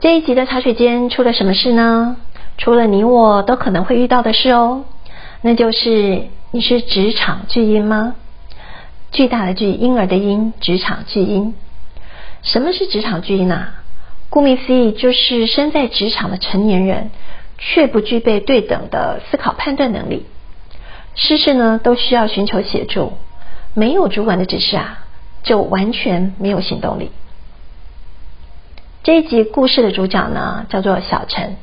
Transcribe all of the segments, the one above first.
这一集的茶水间出了什么事呢？出了你我都可能会遇到的事哦，那就是你是职场巨婴吗？巨大的巨，婴儿的婴，职场巨婴。什么是职场巨婴啊？顾名思义，就是身在职场的成年人，却不具备对等的思考判断能力。事事呢都需要寻求协助，没有主管的指示啊，就完全没有行动力。这一集故事的主角呢叫做小陈。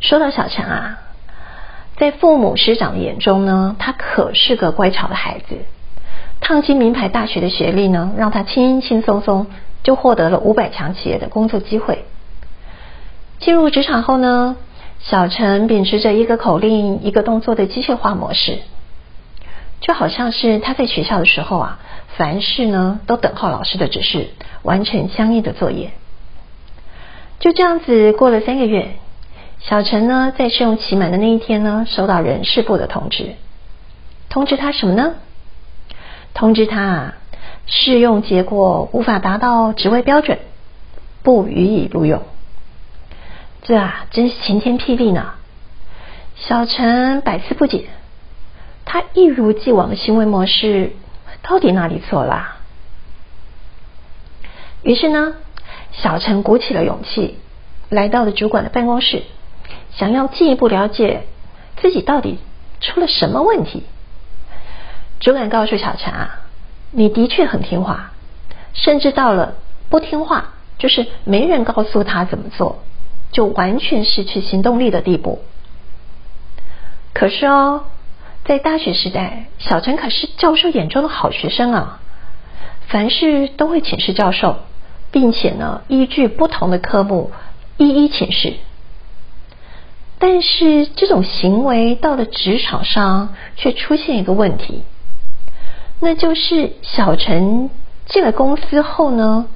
说到小陈啊，在父母师长的眼中呢，他可是个乖巧的孩子。烫金名牌大学的学历呢，让他轻轻松松就获得了五百强企业的工作机会。进入职场后呢？小陈秉持着一个口令一个动作的机械化模式，就好像是他在学校的时候啊，凡事呢都等候老师的指示，完成相应的作业。就这样子过了三个月，小陈呢在试用期满的那一天呢，收到人事部的通知，通知他什么呢？通知他啊，试用结果无法达到职位标准，不予以录用。这啊，真是晴天霹雳呢！小陈百思不解，他一如既往的行为模式到底哪里错了？于是呢，小陈鼓起了勇气，来到了主管的办公室，想要进一步了解自己到底出了什么问题。主管告诉小陈啊，你的确很听话，甚至到了不听话，就是没人告诉他怎么做。就完全失去行动力的地步。可是哦，在大学时代，小陈可是教授眼中的好学生啊，凡事都会请示教授，并且呢，依据不同的科目一一请示。但是这种行为到了职场上，却出现一个问题，那就是小陈进了公司后呢，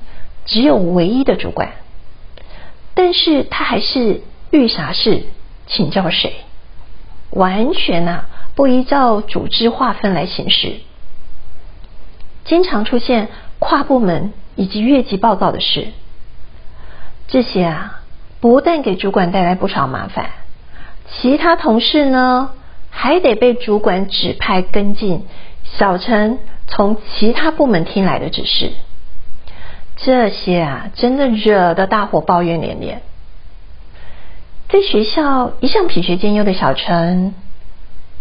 只有唯一的主管。但是他还是遇啥事请教谁，完全啊不依照组织划分来行事，经常出现跨部门以及越级报告的事，这些啊不但给主管带来不少麻烦，其他同事呢还得被主管指派跟进小陈从其他部门听来的指示。这些啊，真的惹得大伙抱怨连连。在学校一向品学兼优的小陈，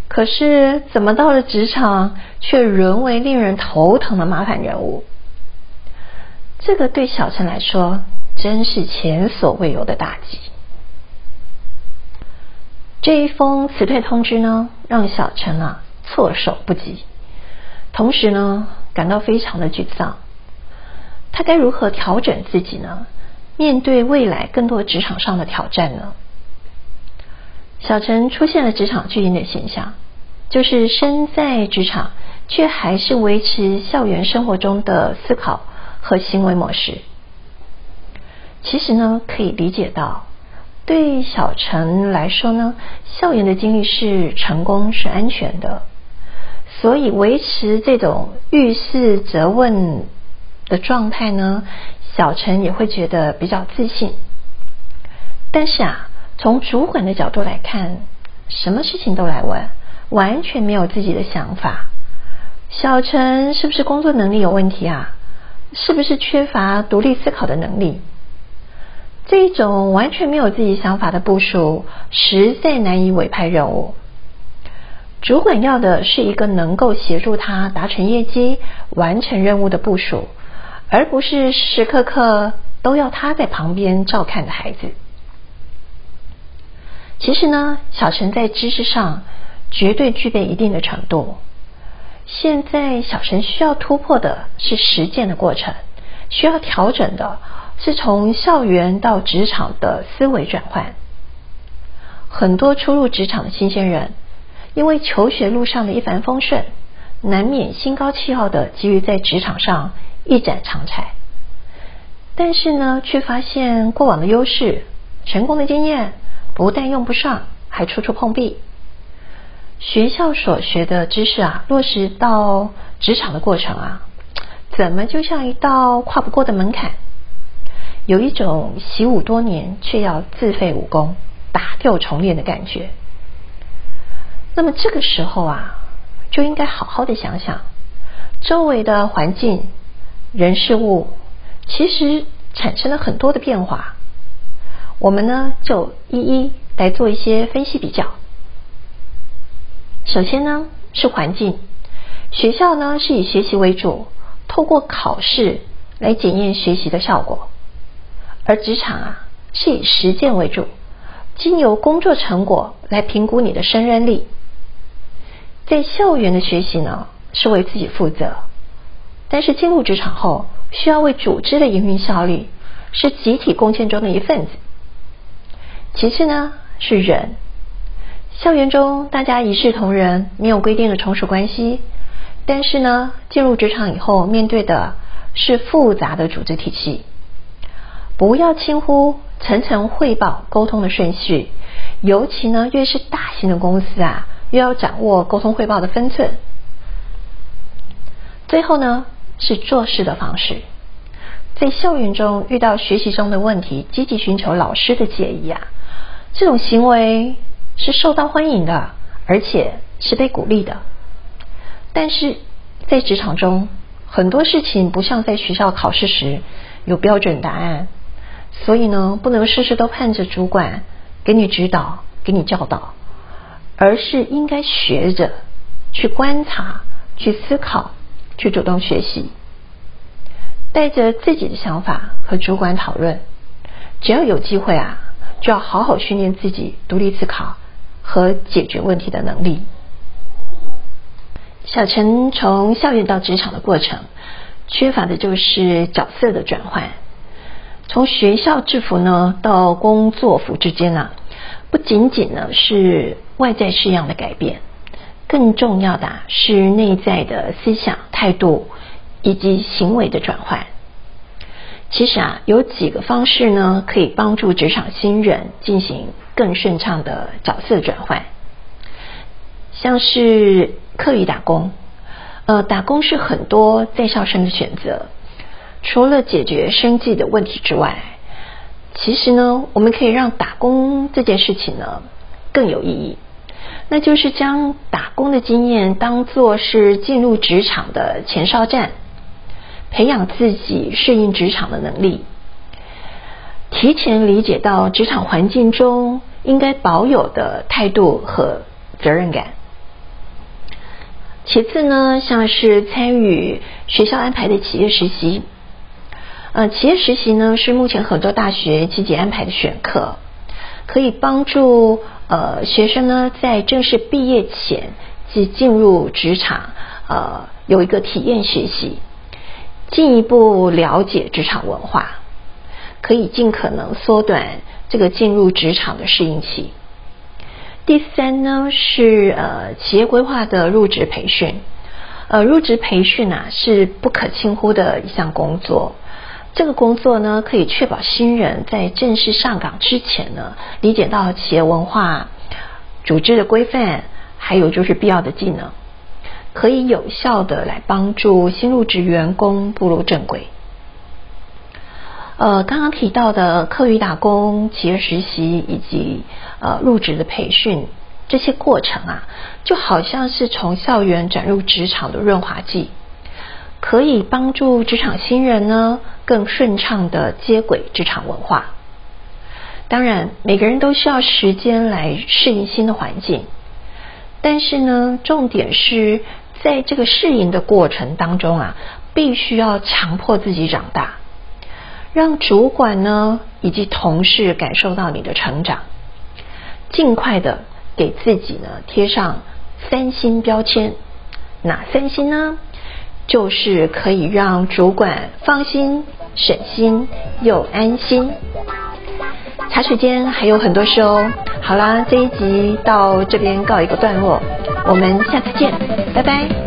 可是怎么到了职场，却沦为令人头疼的麻烦人物？这个对小陈来说，真是前所未有的打击。这一封辞退通知呢，让小陈啊措手不及，同时呢，感到非常的沮丧。他该如何调整自己呢？面对未来更多职场上的挑战呢？小陈出现了职场巨婴的现象，就是身在职场，却还是维持校园生活中的思考和行为模式。其实呢，可以理解到，对小陈来说呢，校园的经历是成功是安全的，所以维持这种遇事则问。的状态呢，小陈也会觉得比较自信。但是啊，从主管的角度来看，什么事情都来问，完全没有自己的想法。小陈是不是工作能力有问题啊？是不是缺乏独立思考的能力？这种完全没有自己想法的部署，实在难以委派任务。主管要的是一个能够协助他达成业绩、完成任务的部署。而不是时时刻刻都要他在旁边照看的孩子。其实呢，小陈在知识上绝对具备一定的程度。现在小陈需要突破的是实践的过程，需要调整的是从校园到职场的思维转换。很多初入职场的新鲜人，因为求学路上的一帆风顺，难免心高气傲的急于在职场上一展长才。但是呢，却发现过往的优势、成功的经验不但用不上，还处处碰壁。学校所学的知识啊，落实到职场的过程啊，怎么就像一道跨不过的门槛？有一种习武多年却要自废武功、打掉重练的感觉。那么这个时候啊，就应该好好的想想，周围的环境、人事物。其实产生了很多的变化，我们呢就一一来做一些分析比较。首先呢是环境，学校呢是以学习为主，透过考试来检验学习的效果；而职场啊是以实践为主，经由工作成果来评估你的胜任力。在校园的学习呢是为自己负责，但是进入职场后。需要为组织的营运效率是集体贡献中的一份子。其次呢是人，校园中大家一视同仁，没有规定的从属关系。但是呢，进入职场以后，面对的是复杂的组织体系。不要轻忽层层汇报沟通的顺序，尤其呢越是大型的公司啊，越要掌握沟通汇报的分寸。最后呢。是做事的方式，在校园中遇到学习中的问题，积极寻求老师的建议啊，这种行为是受到欢迎的，而且是被鼓励的。但是在职场中，很多事情不像在学校考试时有标准答案，所以呢，不能事事都盼着主管给你指导、给你教导，而是应该学着去观察、去思考。去主动学习，带着自己的想法和主管讨论。只要有机会啊，就要好好训练自己独立思考和解决问题的能力。小陈从校园到职场的过程，缺乏的就是角色的转换。从学校制服呢到工作服之间呢，不仅仅呢是外在式样的改变。更重要的是内在的思想态度以及行为的转换。其实啊，有几个方式呢，可以帮助职场新人进行更顺畅的角色转换。像是课余打工，呃，打工是很多在校生的选择。除了解决生计的问题之外，其实呢，我们可以让打工这件事情呢更有意义。那就是将打工的经验当做是进入职场的前哨站，培养自己适应职场的能力，提前理解到职场环境中应该保有的态度和责任感。其次呢，像是参与学校安排的企业实习，呃，企业实习呢是目前很多大学积极安排的选课，可以帮助。呃，学生呢在正式毕业前即进入职场，呃，有一个体验学习，进一步了解职场文化，可以尽可能缩短这个进入职场的适应期。第三呢是呃企业规划的入职培训，呃入职培训啊是不可轻忽的一项工作。这个工作呢，可以确保新人在正式上岗之前呢，理解到企业文化、组织的规范，还有就是必要的技能，可以有效的来帮助新入职员工步入正轨。呃，刚刚提到的课余打工、企业实习以及呃入职的培训这些过程啊，就好像是从校园转入职场的润滑剂。可以帮助职场新人呢更顺畅的接轨职场文化。当然，每个人都需要时间来适应新的环境，但是呢，重点是在这个适应的过程当中啊，必须要强迫自己长大，让主管呢以及同事感受到你的成长，尽快的给自己呢贴上三星标签。哪三星呢？就是可以让主管放心、省心又安心。茶水间还有很多事哦，好啦，这一集到这边告一个段落，我们下次见，拜拜。